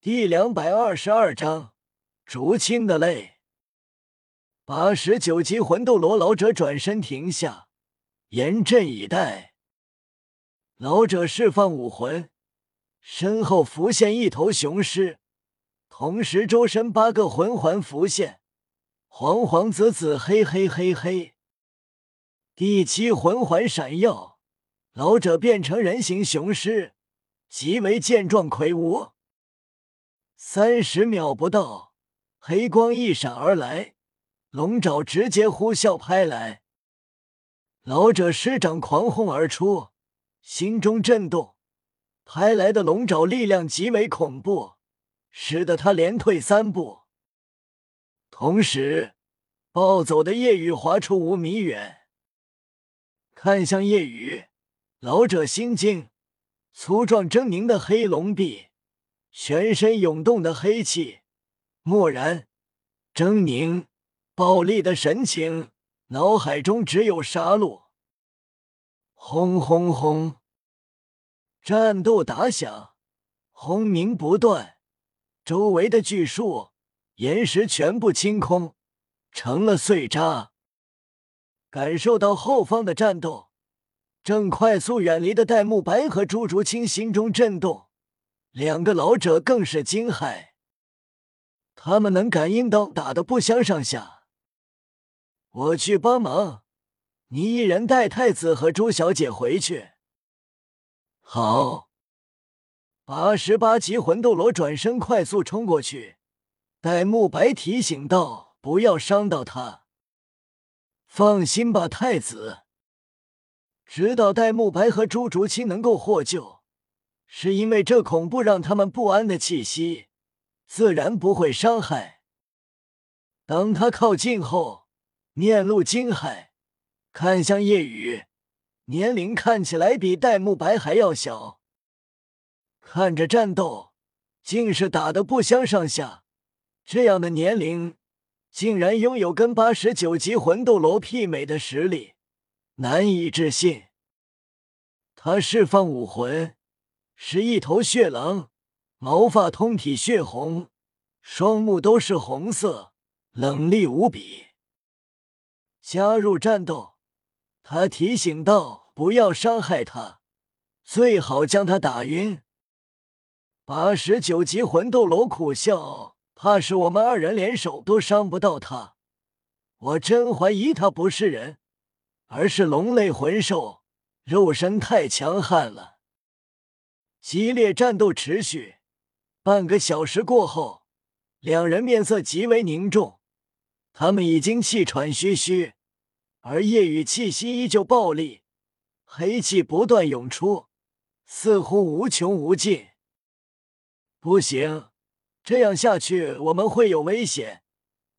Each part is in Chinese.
第两百二十二章竹青的泪。八十九级魂斗罗老者转身停下，严阵以待。老者释放武魂，身后浮现一头雄狮，同时周身八个魂环浮现，黄黄紫紫黑黑黑黑。第七魂环闪耀，老者变成人形雄狮，极为健壮魁梧。三十秒不到，黑光一闪而来，龙爪直接呼啸拍来。老者施展狂轰而出，心中震动，拍来的龙爪力量极为恐怖，使得他连退三步。同时，暴走的夜雨划出五米远，看向夜雨，老者心惊，粗壮狰狞的黑龙臂。全身涌动的黑气，漠然、狰狞、暴戾的神情，脑海中只有杀戮。轰轰轰！战斗打响，轰鸣不断，周围的巨树、岩石全部清空，成了碎渣。感受到后方的战斗，正快速远离的戴沐白和朱竹清心中震动。两个老者更是惊骇，他们能感应到打的不相上下。我去帮忙，你一人带太子和朱小姐回去。好，八十八级魂斗罗转身快速冲过去。戴沐白提醒道：“不要伤到他。”放心吧，太子。直到戴沐白和朱竹清能够获救。是因为这恐怖让他们不安的气息，自然不会伤害。当他靠近后，面露惊骇，看向夜雨，年龄看起来比戴沐白还要小。看着战斗，竟是打得不相上下。这样的年龄，竟然拥有跟八十九级魂斗罗媲美的实力，难以置信。他释放武魂。是一头血狼，毛发通体血红，双目都是红色，冷厉无比。加入战斗，他提醒道：“不要伤害他，最好将他打晕。”八十九级魂斗罗苦笑：“怕是我们二人联手都伤不到他。我真怀疑他不是人，而是龙类魂兽，肉身太强悍了。”激烈战斗持续半个小时过后，两人面色极为凝重，他们已经气喘吁吁，而夜雨气息依旧暴戾，黑气不断涌出，似乎无穷无尽。不行，这样下去我们会有危险。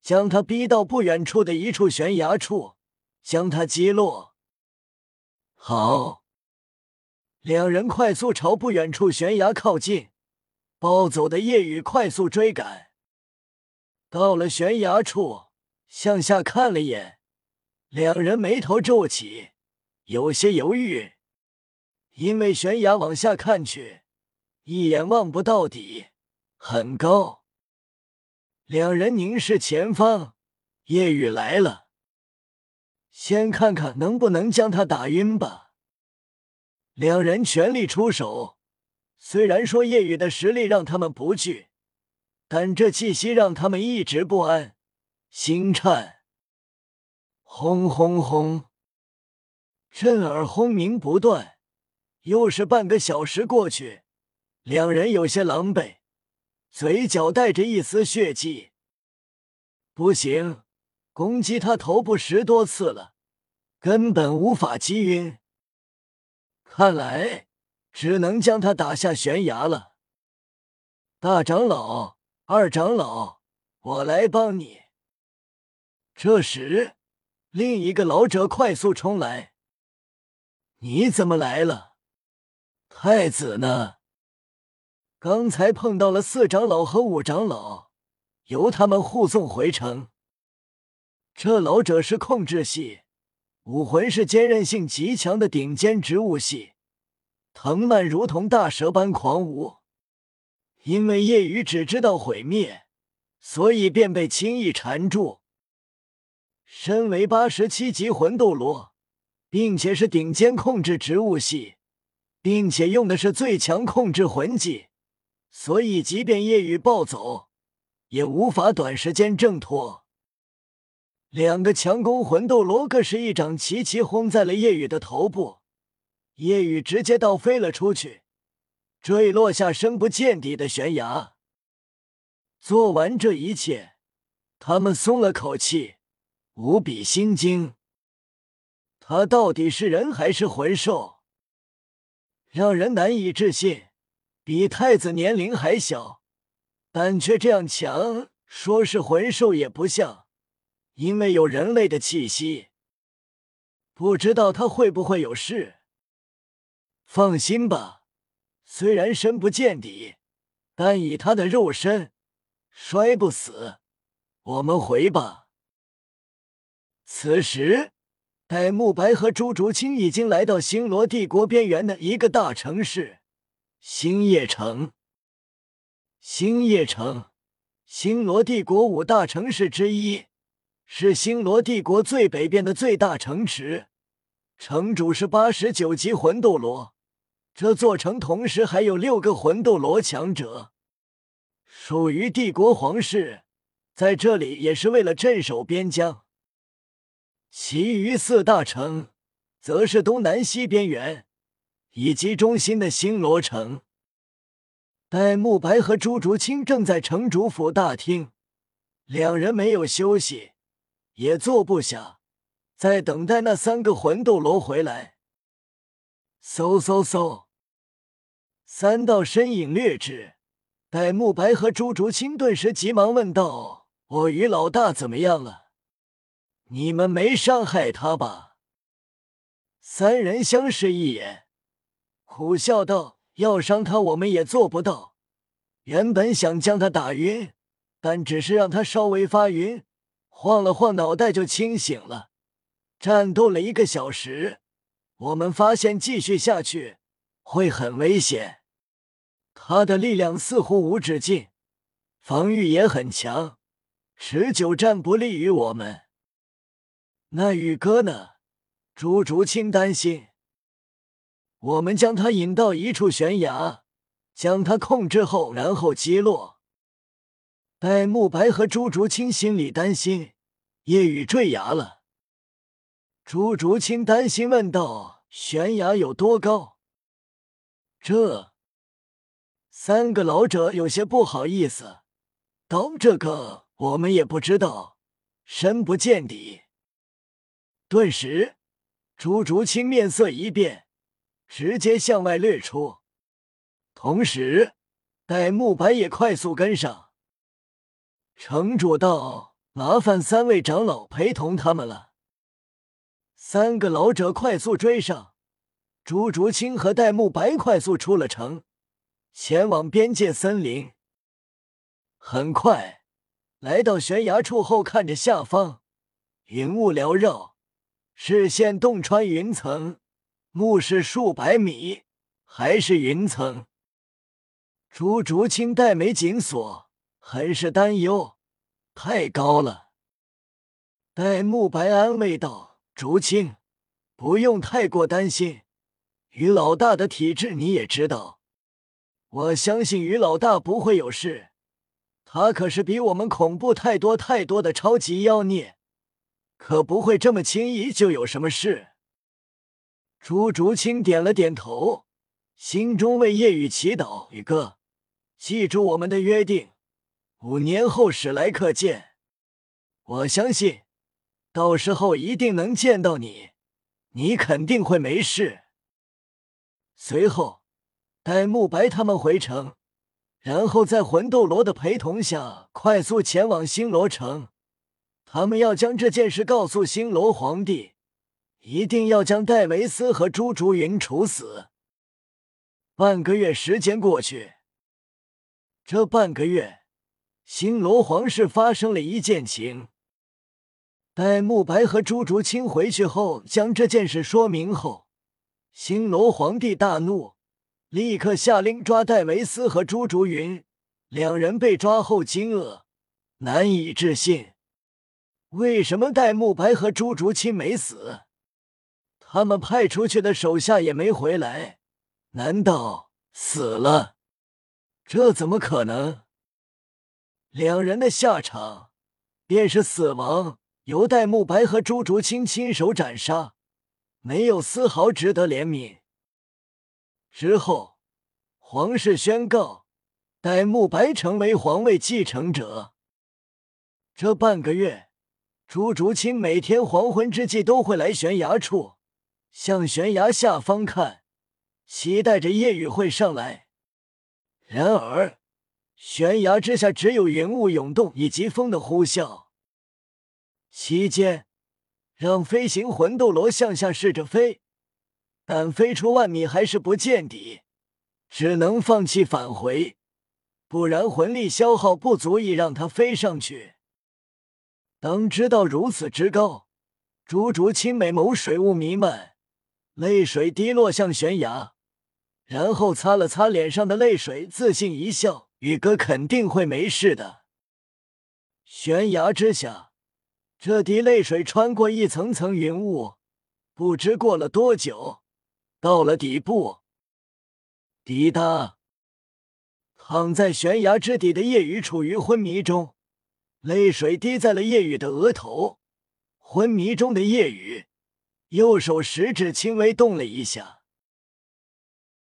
将他逼到不远处的一处悬崖处，将他击落。好。两人快速朝不远处悬崖靠近，暴走的夜雨快速追赶。到了悬崖处，向下看了眼，两人眉头皱起，有些犹豫，因为悬崖往下看去，一眼望不到底，很高。两人凝视前方，夜雨来了，先看看能不能将他打晕吧。两人全力出手，虽然说夜雨的实力让他们不惧，但这气息让他们一直不安，心颤。轰轰轰，震耳轰鸣不断。又是半个小时过去，两人有些狼狈，嘴角带着一丝血迹。不行，攻击他头部十多次了，根本无法击晕。看来只能将他打下悬崖了。大长老、二长老，我来帮你。这时，另一个老者快速冲来：“你怎么来了？太子呢？刚才碰到了四长老和五长老，由他们护送回城。这老者是控制系。”武魂是坚韧性极强的顶尖植物系，藤蔓如同大蛇般狂舞，因为夜雨只知道毁灭，所以便被轻易缠住。身为八十七级魂斗罗，并且是顶尖控制植物系，并且用的是最强控制魂技，所以即便夜雨暴走，也无法短时间挣脱。两个强攻魂斗罗各是一掌齐齐轰在了夜雨的头部，夜雨直接倒飞了出去。坠落下深不见底的悬崖。做完这一切，他们松了口气，无比心惊。他到底是人还是魂兽？让人难以置信。比太子年龄还小，但却这样强，说是魂兽也不像，因为有人类的气息。不知道他会不会有事？放心吧。虽然深不见底，但以他的肉身，摔不死。我们回吧。此时，戴沐白和朱竹清已经来到星罗帝国边缘的一个大城市——星夜城。星夜城，星罗帝国五大城市之一，是星罗帝国最北边的最大城池。城主是八十九级魂斗罗。这座城同时还有六个魂斗罗强者，属于帝国皇室，在这里也是为了镇守边疆。其余四大城，则是东南西边缘以及中心的星罗城。戴沐白和朱竹清正在城主府大厅，两人没有休息，也坐不下，在等待那三个魂斗罗回来。嗖嗖嗖！三道身影掠至，戴沐白和朱竹清顿时急忙问道：“我与老大怎么样了？你们没伤害他吧？”三人相视一眼，苦笑道：“要伤他，我们也做不到。原本想将他打晕，但只是让他稍微发晕，晃了晃脑袋就清醒了。战斗了一个小时。”我们发现继续下去会很危险，他的力量似乎无止境，防御也很强，持久战不利于我们。那宇哥呢？朱竹清担心。我们将他引到一处悬崖，将他控制后，然后击落。戴沐白和朱竹清心里担心，夜雨坠崖了。朱竹清担心问道：“悬崖有多高？”这三个老者有些不好意思道：“这个我们也不知道，深不见底。”顿时，朱竹清面色一变，直接向外掠出，同时戴沐白也快速跟上。城主道：“麻烦三位长老陪同他们了。”三个老者快速追上，朱竹清和戴沐白快速出了城，前往边界森林。很快来到悬崖处后，看着下方，云雾缭绕，视线洞穿云层，目视数百米，还是云层。朱竹清黛眉紧锁，很是担忧，太高了。戴沐白安慰道。竹青，不用太过担心。于老大的体质你也知道，我相信于老大不会有事。他可是比我们恐怖太多太多的超级妖孽，可不会这么轻易就有什么事。朱竹清点了点头，心中为夜雨祈祷：“宇哥，记住我们的约定，五年后史莱克见。我相信。”到时候一定能见到你，你肯定会没事。随后，戴沐白他们回城，然后在魂斗罗的陪同下快速前往星罗城。他们要将这件事告诉星罗皇帝，一定要将戴维斯和朱竹云处死。半个月时间过去，这半个月，星罗皇室发生了一件情。待慕白和朱竹清回去后，将这件事说明后，星罗皇帝大怒，立刻下令抓戴维斯和朱竹云，两人被抓后惊愕，难以置信：为什么戴沐白和朱竹清没死？他们派出去的手下也没回来，难道死了？这怎么可能？两人的下场便是死亡，由戴沐白和朱竹清亲手斩杀，没有丝毫值得怜悯。之后，皇室宣告戴沐白成为皇位继承者。这半个月，朱竹清每天黄昏之际都会来悬崖处，向悬崖下方看，期待着夜雨会上来。然而。悬崖之下只有云雾涌动以及风的呼啸。期间，让飞行魂斗罗向下试着飞，但飞出万米还是不见底，只能放弃返回，不然魂力消耗不足以让他飞上去。当知道如此之高，朱竹清美眸水雾弥漫，泪水滴落向悬崖，然后擦了擦脸上的泪水，自信一笑。宇哥肯定会没事的。悬崖之下，这滴泪水穿过一层层云雾，不知过了多久，到了底部。滴答，躺在悬崖之底的夜雨处于昏迷中，泪水滴在了夜雨的额头。昏迷中的夜雨，右手食指轻微动了一下。